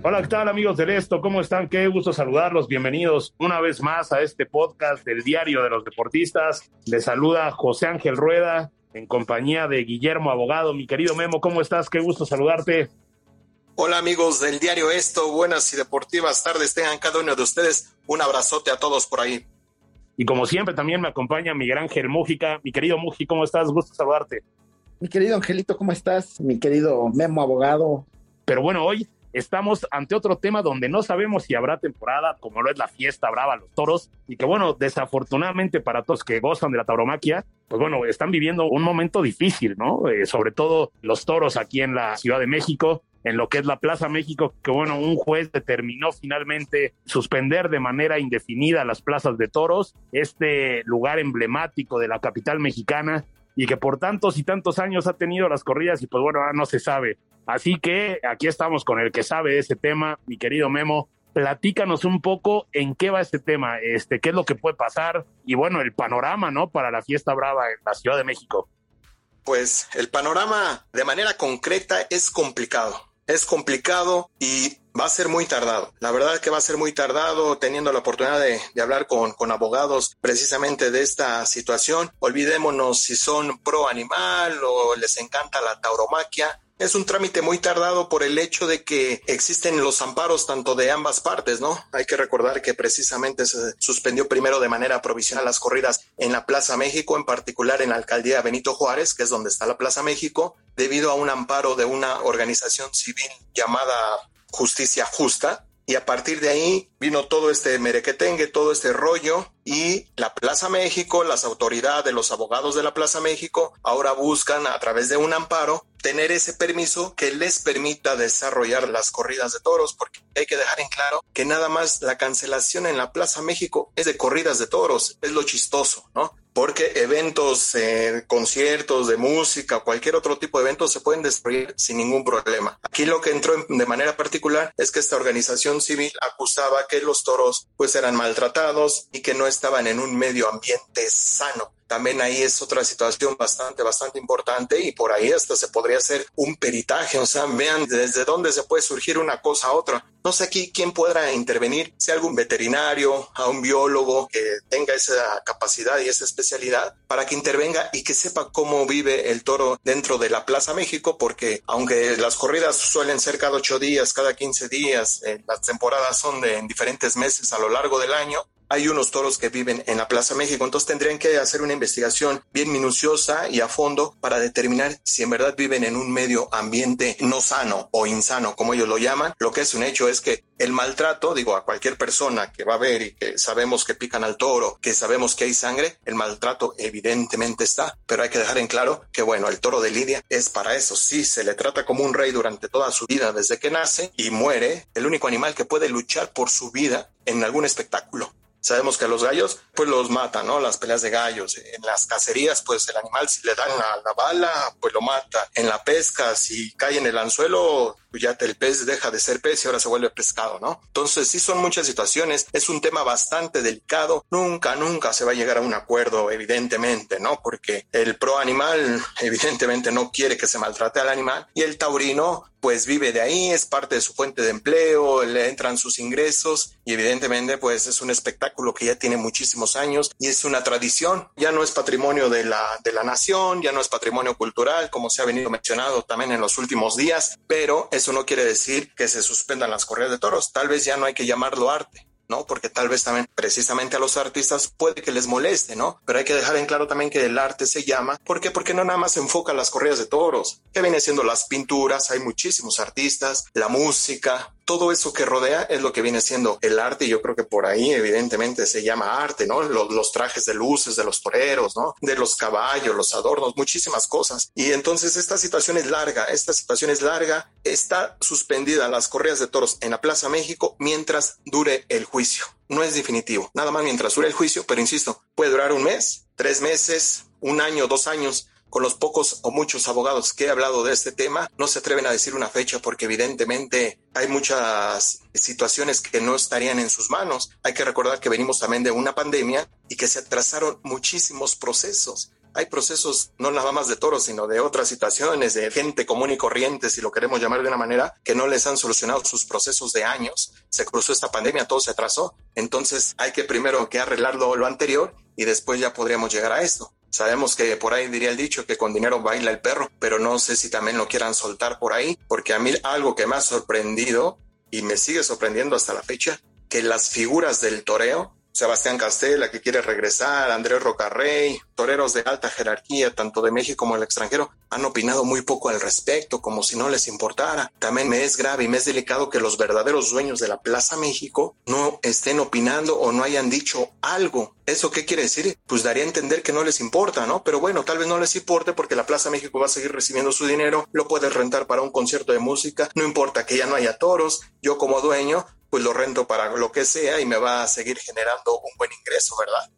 Hola, ¿qué tal amigos del Esto? ¿Cómo están? Qué gusto saludarlos. Bienvenidos una vez más a este podcast del Diario de los Deportistas. Les saluda José Ángel Rueda en compañía de Guillermo Abogado. Mi querido Memo, ¿cómo estás? Qué gusto saludarte. Hola amigos del Diario Esto, buenas y deportivas tardes tengan cada uno de ustedes. Un abrazote a todos por ahí. Y como siempre también me acompaña Miguel Ángel Mújica. Mi querido Muji, ¿cómo estás? Gusto saludarte. Mi querido Angelito, ¿cómo estás? Mi querido Memo Abogado. Pero bueno, hoy estamos ante otro tema donde no sabemos si habrá temporada, como lo es la fiesta brava, los toros, y que bueno, desafortunadamente para todos que gozan de la tauromaquia, pues bueno, están viviendo un momento difícil, ¿no? Eh, sobre todo los toros aquí en la Ciudad de México, en lo que es la Plaza México, que bueno, un juez determinó finalmente suspender de manera indefinida las plazas de toros, este lugar emblemático de la capital mexicana y que por tantos y tantos años ha tenido las corridas y pues bueno, ahora no se sabe. Así que aquí estamos con el que sabe de ese tema, mi querido Memo. Platícanos un poco en qué va este tema, este, qué es lo que puede pasar y bueno, el panorama, ¿no? Para la fiesta brava en la Ciudad de México. Pues el panorama de manera concreta es complicado es complicado y va a ser muy tardado. La verdad que va a ser muy tardado teniendo la oportunidad de, de, hablar con, con abogados precisamente de esta situación. Olvidémonos si son pro animal o les encanta la tauromaquia. Es un trámite muy tardado por el hecho de que existen los amparos tanto de ambas partes, ¿no? Hay que recordar que precisamente se suspendió primero de manera provisional las corridas en la Plaza México, en particular en la alcaldía Benito Juárez, que es donde está la Plaza México, debido a un amparo de una organización civil llamada Justicia Justa, y a partir de ahí vino todo este merequetengue, todo este rollo y la Plaza México, las autoridades, los abogados de la Plaza México ahora buscan a través de un amparo tener ese permiso que les permita desarrollar las corridas de toros, porque hay que dejar en claro que nada más la cancelación en la Plaza México es de corridas de toros, es lo chistoso, ¿no? Porque eventos, eh, conciertos de música, cualquier otro tipo de eventos se pueden destruir sin ningún problema. Aquí lo que entró de manera particular es que esta organización civil acusaba que los toros pues eran maltratados y que no estaban en un medio ambiente sano también ahí es otra situación bastante, bastante importante y por ahí hasta se podría hacer un peritaje, o sea, vean desde dónde se puede surgir una cosa a otra. No sé quién podrá intervenir, si algún veterinario, a un biólogo que tenga esa capacidad y esa especialidad para que intervenga y que sepa cómo vive el toro dentro de la Plaza México, porque aunque las corridas suelen ser cada ocho días, cada quince días, eh, las temporadas son de en diferentes meses a lo largo del año, hay unos toros que viven en la Plaza México, entonces tendrían que hacer una investigación bien minuciosa y a fondo para determinar si en verdad viven en un medio ambiente no sano o insano, como ellos lo llaman. Lo que es un hecho es que el maltrato, digo, a cualquier persona que va a ver y que sabemos que pican al toro, que sabemos que hay sangre, el maltrato evidentemente está, pero hay que dejar en claro que, bueno, el toro de Lidia es para eso. Sí, se le trata como un rey durante toda su vida desde que nace y muere, el único animal que puede luchar por su vida en algún espectáculo. Sabemos que a los gallos, pues los matan, ¿no? Las peleas de gallos. En las cacerías, pues el animal, si le dan la, la bala, pues lo mata. En la pesca, si cae en el anzuelo, pues ya el pez deja de ser pez y ahora se vuelve pescado, ¿no? Entonces sí son muchas situaciones, es un tema bastante delicado, nunca, nunca se va a llegar a un acuerdo, evidentemente, ¿no? Porque el pro animal evidentemente no quiere que se maltrate al animal y el taurino pues vive de ahí, es parte de su fuente de empleo, le entran sus ingresos y evidentemente pues es un espectáculo que ya tiene muchísimos años y es una tradición, ya no es patrimonio de la, de la nación, ya no es patrimonio cultural como se ha venido mencionado también en los últimos días, pero Eso no quiere decir que se suspendan las corridas de toros, tal vez ya no hay que llamarlo arte. ¿no? Porque tal vez también precisamente a los artistas puede que les moleste, ¿no? Pero hay que dejar en claro también que el arte se llama, ¿por qué? Porque no nada más se enfoca en las corridas de toros, que viene siendo las pinturas, hay muchísimos artistas, la música, todo eso que rodea es lo que viene siendo el arte y yo creo que por ahí evidentemente se llama arte, ¿no? Los, los, trajes de luces de los toreros, ¿no? De los caballos, los adornos, muchísimas cosas. Y entonces esta situación es larga, esta situación es larga, está suspendida las corridas de toros en la Plaza México mientras dure el juicio. No es definitivo, nada más mientras dure el juicio, pero insisto, puede durar un mes, tres meses, un año, dos años con los pocos o muchos abogados que he hablado de este tema, no se atreven a decir una fecha porque evidentemente hay muchas situaciones que no estarían en sus manos. Hay que recordar que venimos también de una pandemia y que se atrasaron muchísimos procesos. Hay procesos no nada más de toros, sino de otras situaciones, de gente común y corriente, si lo queremos llamar de una manera, que no les han solucionado sus procesos de años. Se cruzó esta pandemia, todo se atrasó. Entonces hay que primero que arreglarlo lo anterior y después ya podríamos llegar a esto. Sabemos que por ahí diría el dicho que con dinero baila el perro, pero no sé si también lo quieran soltar por ahí, porque a mí algo que me ha sorprendido y me sigue sorprendiendo hasta la fecha, que las figuras del toreo Sebastián Castela, que quiere regresar, Andrés Rocarrey, toreros de alta jerarquía, tanto de México como del extranjero, han opinado muy poco al respecto, como si no les importara. También me es grave y me es delicado que los verdaderos dueños de la Plaza México no estén opinando o no hayan dicho algo. ¿Eso qué quiere decir? Pues daría a entender que no les importa, ¿no? Pero bueno, tal vez no les importe porque la Plaza México va a seguir recibiendo su dinero, lo puedes rentar para un concierto de música, no importa que ya no haya toros, yo como dueño pues lo rento para lo que sea y me va a seguir generando un buen ingreso, ¿verdad?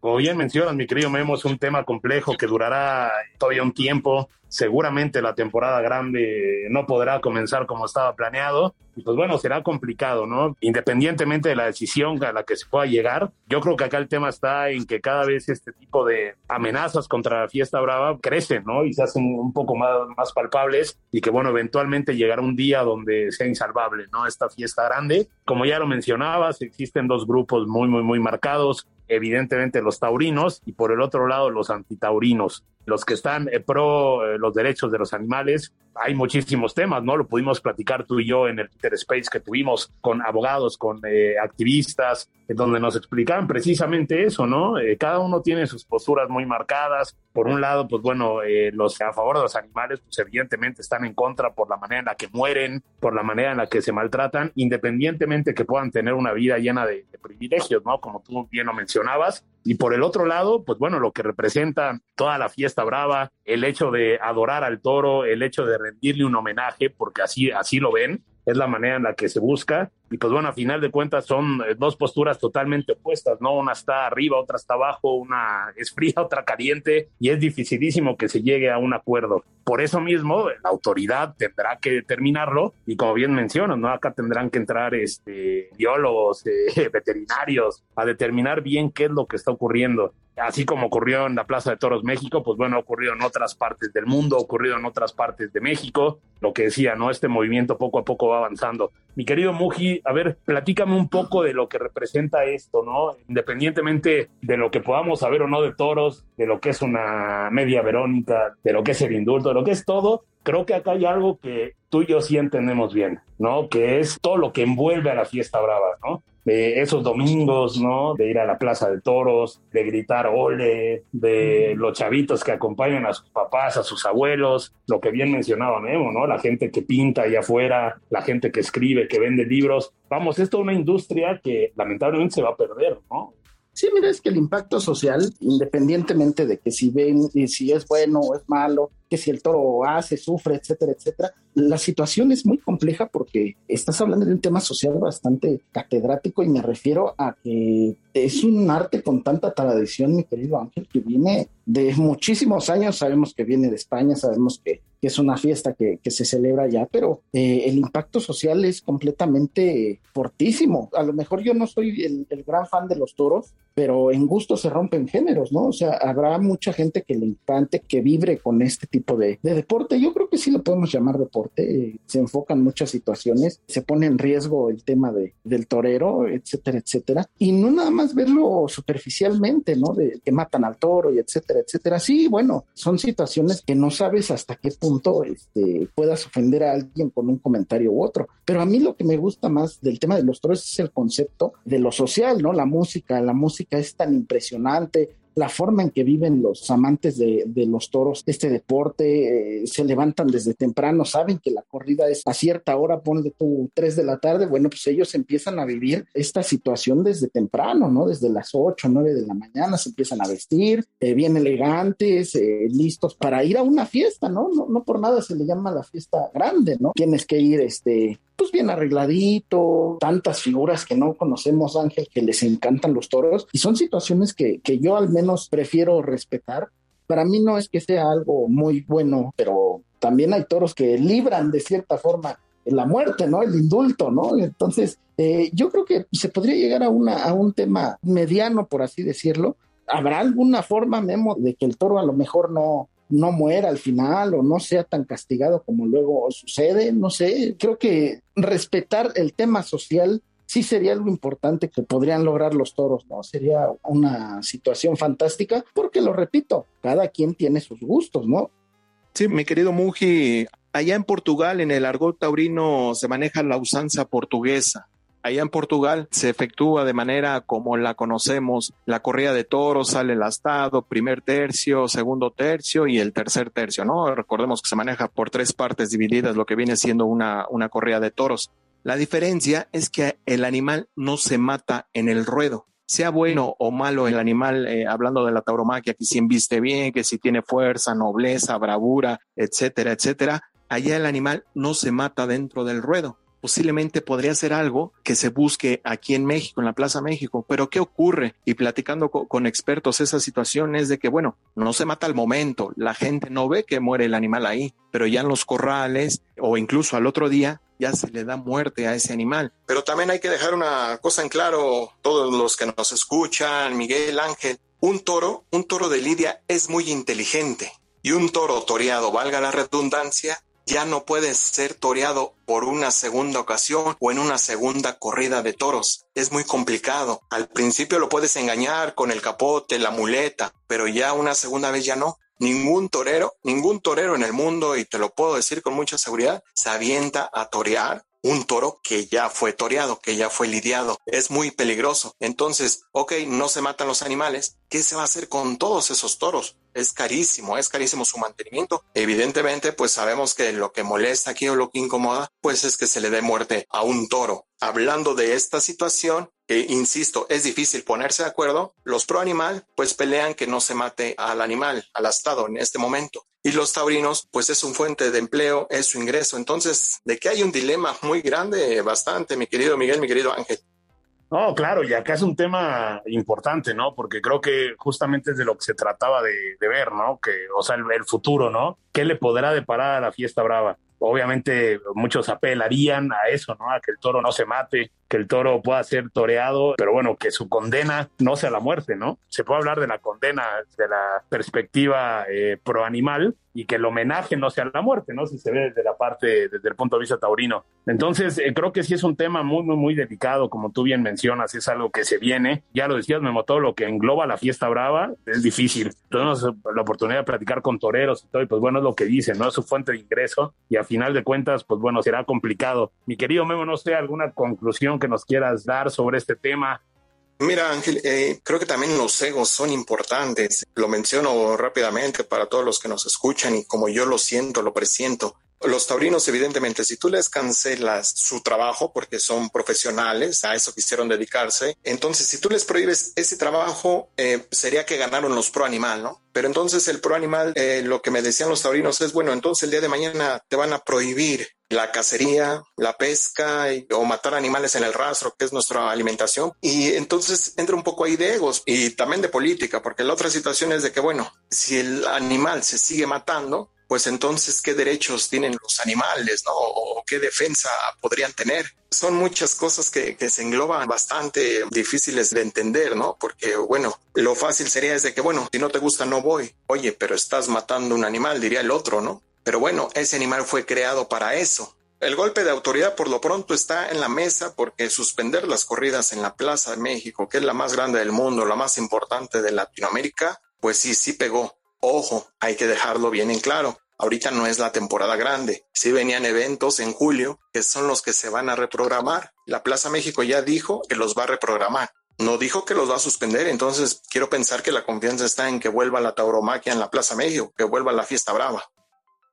Como bien mencionas, mi querido Memo, es un tema complejo que durará todavía un tiempo. Seguramente la temporada grande no podrá comenzar como estaba planeado. Y pues bueno, será complicado, ¿no? Independientemente de la decisión a la que se pueda llegar, yo creo que acá el tema está en que cada vez este tipo de amenazas contra la fiesta brava crecen, ¿no? Y se hacen un poco más, palpables y que bueno, eventualmente llegará un día donde sea insalvable, ¿no? Esta fiesta grande. Como ya lo mencionabas, existen dos grupos muy, muy, muy marcados evidentemente los taurinos y por el otro lado los antitaurinos los que están eh, pro eh, los derechos de los animales. Hay muchísimos temas, ¿no? Lo pudimos platicar tú y yo en el Twitter Space que tuvimos con abogados, con eh, activistas, donde nos explicaban precisamente eso, ¿no? cada uno tiene sus posturas muy marcadas. Por un lado, pues bueno, los a favor de los animales, pues evidentemente están en contra por la manera en la que mueren, por la manera en la que se maltratan, independientemente que puedan tener una vida llena de, de privilegios, ¿no? Como tú bien lo mencionabas. Y por el otro lado, pues bueno, lo que representa toda la fiesta brava, el hecho de adorar al toro, el hecho de rendirle un homenaje, porque así, así lo ven, es la manera en la que se busca. Y pues bueno, a final de cuentas son eh, dos posturas totalmente opuestas, ¿no? Una está arriba, otra está abajo, una es fría, otra caliente, y es dificilísimo que se llegue a un acuerdo. Por eso mismo, la autoridad tendrá que determinarlo, y como bien mencionas, ¿no? Acá tendrán que entrar este, biólogos, eh, veterinarios, a determinar bien qué es lo que está ocurriendo así como ocurrió en la Plaza de Toros México, pues bueno, ha ocurrido en otras partes del mundo, ha ocurrido en otras partes de México, lo que decía, ¿no? Este movimiento poco a poco va avanzando. Mi querido Muji, a ver, platícame un poco de lo que representa esto, ¿no? Independientemente de lo que podamos saber o no de toros, de lo que es una media verónica, de lo que es el indulto, de lo que es todo, creo que acá hay algo que tú y yo sí entendemos bien, ¿no? Que es todo lo que envuelve a la fiesta brava, ¿no? De esos domingos, ¿no? De ir a la plaza de toros, de gritar ole, de los chavitos que acompañan a sus papás, a sus abuelos, lo que bien mencionaba Memo, ¿no? La gente que pinta allá afuera, la gente que escribe, que vende libros. Vamos, esto es una industria que lamentablemente se va a perder, ¿no? Sí, mira, es que el impacto social, independientemente de que si ven y si es bueno o es malo, que si el toro hace, sufre, etcétera, etcétera, la situación es muy compleja porque estás hablando de un tema social bastante catedrático y me refiero a que es un arte con tanta tradición, mi querido Ángel, que viene de muchísimos años, sabemos que viene de España, sabemos que, es una fiesta que, se celebra allá, pero eh, el impacto social es completamente fortísimo. A lo mejor yo no soy el, gran fan de los toros, pero en gusto se rompen géneros, ¿no? O sea, habrá mucha gente que le encante, que vibre con este tipo de, de deporte. Yo creo que sí lo podemos llamar deporte se enfocan muchas situaciones, se pone en riesgo el tema de, del torero, etcétera, etcétera. Y no nada más verlo superficialmente, ¿no? De que matan al toro y etcétera, etcétera. Sí, bueno, son situaciones que no sabes hasta qué punto punto este, puedas ofender a alguien con un comentario u otro. Pero a mí lo que me gusta más del tema de los toros es el concepto de lo social, ¿no? La música, la música es tan impresionante, la forma en que viven los amantes de, los toros, este deporte, eh, se levantan desde temprano, saben que la corrida es a cierta hora, ponle tú tres de la tarde, bueno, pues ellos empiezan a vivir esta situación desde temprano, ¿no? Desde las ocho, nueve de la mañana se empiezan a vestir, eh, bien elegantes, eh, listos para ir a una fiesta, ¿no? ¿no? No por nada se le llama la fiesta grande, ¿no? Tienes que ir, este, pues bien arregladito, tantas figuras que no conocemos, Ángel, que les encantan los toros, y son situaciones que, que yo al menos prefiero respetar. Para mí no es que sea algo muy bueno, pero también hay toros que libran de cierta forma la muerte, ¿no? El indulto, ¿no? Entonces, eh, yo creo que se podría llegar a, una, a un tema mediano, por así decirlo. ¿Habrá alguna forma, Memo, de que el toro a lo mejor no, no muera al final o no sea tan castigado como luego sucede, no sé, creo que respetar el tema social sí sería algo importante que podrían lograr los toros, ¿no? Sería una situación fantástica porque, lo repito, cada quien tiene sus gustos, ¿no? Sí, mi querido Muji, allá en Portugal, en el argot taurino, se maneja la usanza portuguesa. Allá en Portugal se efectúa de manera como la conocemos. La corrida de toros sale el astado, primer tercio, segundo tercio y el tercer tercio, ¿no? Recordemos que se maneja por tres partes divididas, lo que viene siendo una, una corrida de toros. La diferencia es que el animal no se mata en el ruedo. Sea bueno o malo el animal, eh, hablando de la tauromaquia, que si viste bien, que si tiene fuerza, nobleza, bravura, etcétera, etcétera, allá el animal no se mata dentro del ruedo posiblemente podría ser algo que se busque aquí en México, en la Plaza México. Pero ¿qué ocurre? Y platicando con, expertos, esa situación es de que, bueno, no se mata al momento, la gente no ve que muere el animal ahí, pero ya en los corrales o incluso al otro día ya se le da muerte a ese animal. Pero también hay que dejar una cosa en claro, todos los que nos escuchan, Miguel Ángel, un toro, un toro de lidia es muy inteligente y un toro toreado, valga la redundancia, ya no puede ser toreado por una segunda ocasión o en una segunda corrida de toros. Es muy complicado. Al principio lo puedes engañar con el capote, la muleta, pero ya una segunda vez ya no. Ningún torero, ningún torero en el mundo, y te lo puedo decir con mucha seguridad, se avienta a torear un toro que ya fue toreado, que ya fue lidiado. Es muy peligroso. Entonces, ok, no se matan los animales. ¿Qué se va a hacer con todos esos toros? Es carísimo, es carísimo su mantenimiento. Evidentemente, pues sabemos que lo que molesta aquí o lo que incomoda, pues es que se le dé muerte a un toro. Hablando de esta situación, que insisto, es difícil ponerse de acuerdo, los pro animal pues pelean que no se mate al animal, al astado en este momento y los taurinos, pues es un fuente de empleo, es su ingreso. Entonces, de que hay un dilema muy grande, bastante, mi querido Miguel, mi querido Ángel. No, claro, y acá es un tema importante, ¿no? Porque creo que justamente es de lo que se trataba de, ver, ¿no? Que, o sea, el, el, futuro, ¿no? ¿Qué le podrá deparar a la fiesta brava? Obviamente muchos apelarían a eso, ¿no? A que el toro no se mate, que el toro pueda ser toreado, pero bueno, que su condena no sea la muerte, ¿no? Se puede hablar de la condena de la perspectiva eh, pro animal y que el homenaje no sea la muerte, ¿no? Si se ve desde la parte, desde el punto de vista taurino. Entonces, eh, creo que sí es un tema muy, muy, muy delicado, como tú bien mencionas, es algo que se viene. Ya lo decías, Memo, todo lo que engloba la fiesta brava es difícil. Tenemos la oportunidad de platicar con toreros y todo, y pues bueno, es lo que dicen, ¿no? Es su fuente de ingreso y a final de cuentas, pues bueno, será complicado. Mi querido Memo, no sé, alguna conclusión que nos quieras dar sobre este tema. Mira, Ángel, eh, creo que también los egos son importantes. Lo menciono rápidamente para todos los que nos escuchan y como yo lo siento, lo presiento. Los taurinos, evidentemente, si tú les cancelas su trabajo porque son profesionales, a eso quisieron dedicarse, entonces si tú les prohíbes ese trabajo, eh, sería que ganaron los pro animal, ¿no? Pero entonces el pro animal, eh, lo que me decían los taurinos es, bueno, entonces el día de mañana te van a prohibir la cacería, la pesca o matar animales en el rastro, que es nuestra alimentación. Y entonces entra un poco ahí de egos y también de política, porque la otra situación es de que, bueno, si el animal se sigue matando, pues entonces, ¿qué derechos tienen los animales, no? O qué defensa podrían tener. Son muchas cosas que, que, se engloban bastante difíciles de entender, ¿no? Porque, bueno, lo fácil sería es de que, bueno, si no te gusta, no voy. Oye, pero estás matando un animal, diría el otro, ¿no? Pero bueno, ese animal fue creado para eso. El golpe de autoridad por lo pronto está en la mesa porque suspender las corridas en la Plaza de México, que es la más grande del mundo, la más importante de Latinoamérica, pues sí, sí pegó. Ojo, hay que dejarlo bien en claro. ahorita no es la temporada grande. Sí venían eventos en julio que son los que se van a reprogramar. La Plaza México ya dijo que los va a reprogramar. No dijo que los va a suspender, entonces quiero pensar que la confianza está en que vuelva la tauromaquia en la Plaza México, que vuelva la fiesta brava.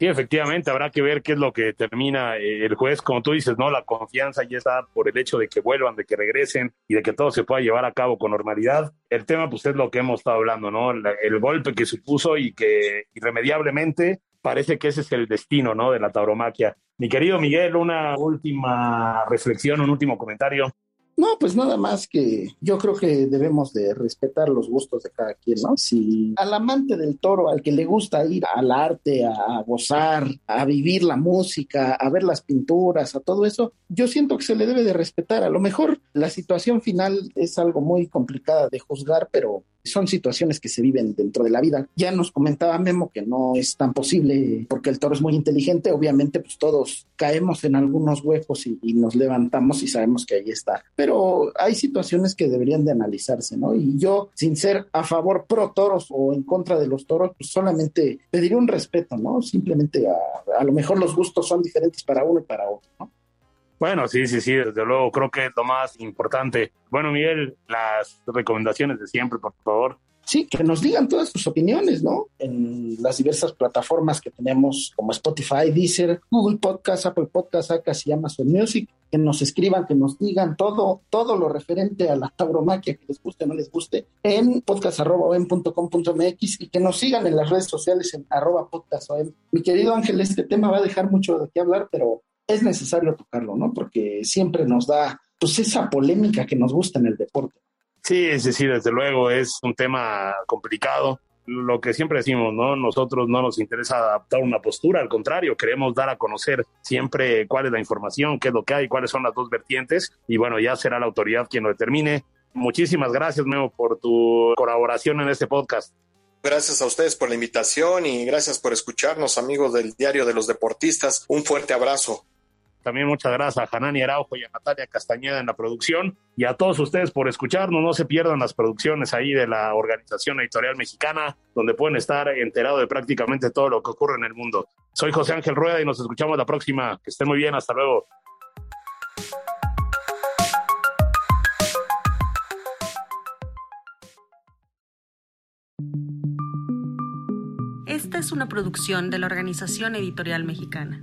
Sí, efectivamente, habrá que ver qué es lo que termina eh, el juez. Como tú dices, ¿no? La confianza ya está por el hecho de que vuelvan, de que regresen y de que todo se pueda llevar a cabo con normalidad. El tema, pues, es lo que hemos estado hablando, ¿no? el golpe que supuso y que irremediablemente parece que ese es el destino, ¿no? De la tauromaquia. Mi querido Miguel, una última reflexión, un último comentario. No, pues nada más que yo creo que debemos de respetar los gustos de cada quien, ¿no? Si al amante del toro, al que le gusta ir al arte, a gozar, a vivir la música, a ver las pinturas, a todo eso, yo siento que se le debe de respetar. A lo mejor la situación final es algo muy complicada de juzgar, pero son situaciones que se viven dentro de la vida. Ya nos comentaba Memo que no es tan posible porque el toro es muy inteligente. Obviamente, pues todos caemos en algunos huecos y, nos levantamos y sabemos que ahí está. Pero hay situaciones que deberían de analizarse, ¿no? Y yo, sin ser a favor pro toros o en contra de los toros, pues solamente pediría un respeto, ¿no? Simplemente a, a lo mejor los gustos son diferentes para uno y para otro, ¿no? Bueno, sí, sí, sí, desde luego creo que es lo más importante. Bueno, Miguel, las recomendaciones de siempre, por favor. Sí, que nos digan todas sus opiniones, ¿no? En las diversas plataformas que tenemos como Spotify, Deezer, Google Podcast, Apple Podcast, Acas y Amazon Music, que nos escriban, que nos digan todo, todo lo referente a la tauromaquia, que les guste o no les guste, en podcast.com.mx y que nos sigan en las redes sociales en arroba. Mi querido Ángel, este tema va a dejar mucho de qué hablar, pero es necesario tocarlo, ¿no? Porque siempre nos da, pues, esa polémica que nos gusta en el deporte. Sí, es decir, desde luego es un tema complicado. Lo que siempre decimos, ¿no? Nosotros no nos interesa adaptar una postura, al contrario, queremos dar a conocer siempre cuál es la información, qué es lo que hay, cuáles son las dos vertientes, y bueno, ya será la autoridad quien lo determine. Muchísimas gracias, Memo, por tu colaboración en este podcast. Gracias a ustedes por la invitación y gracias por escucharnos, amigos del Diario de los Deportistas. Un fuerte abrazo. También muchas gracias a Hanani Araujo y a Natalia Castañeda en la producción y a todos ustedes por escucharnos. No se pierdan las producciones ahí de la Organización Editorial Mexicana, donde pueden estar enterados de prácticamente todo lo que ocurre en el mundo. Soy José Ángel Rueda y nos escuchamos la próxima. Que estén muy bien. Hasta luego. Esta es una producción de la Organización Editorial Mexicana.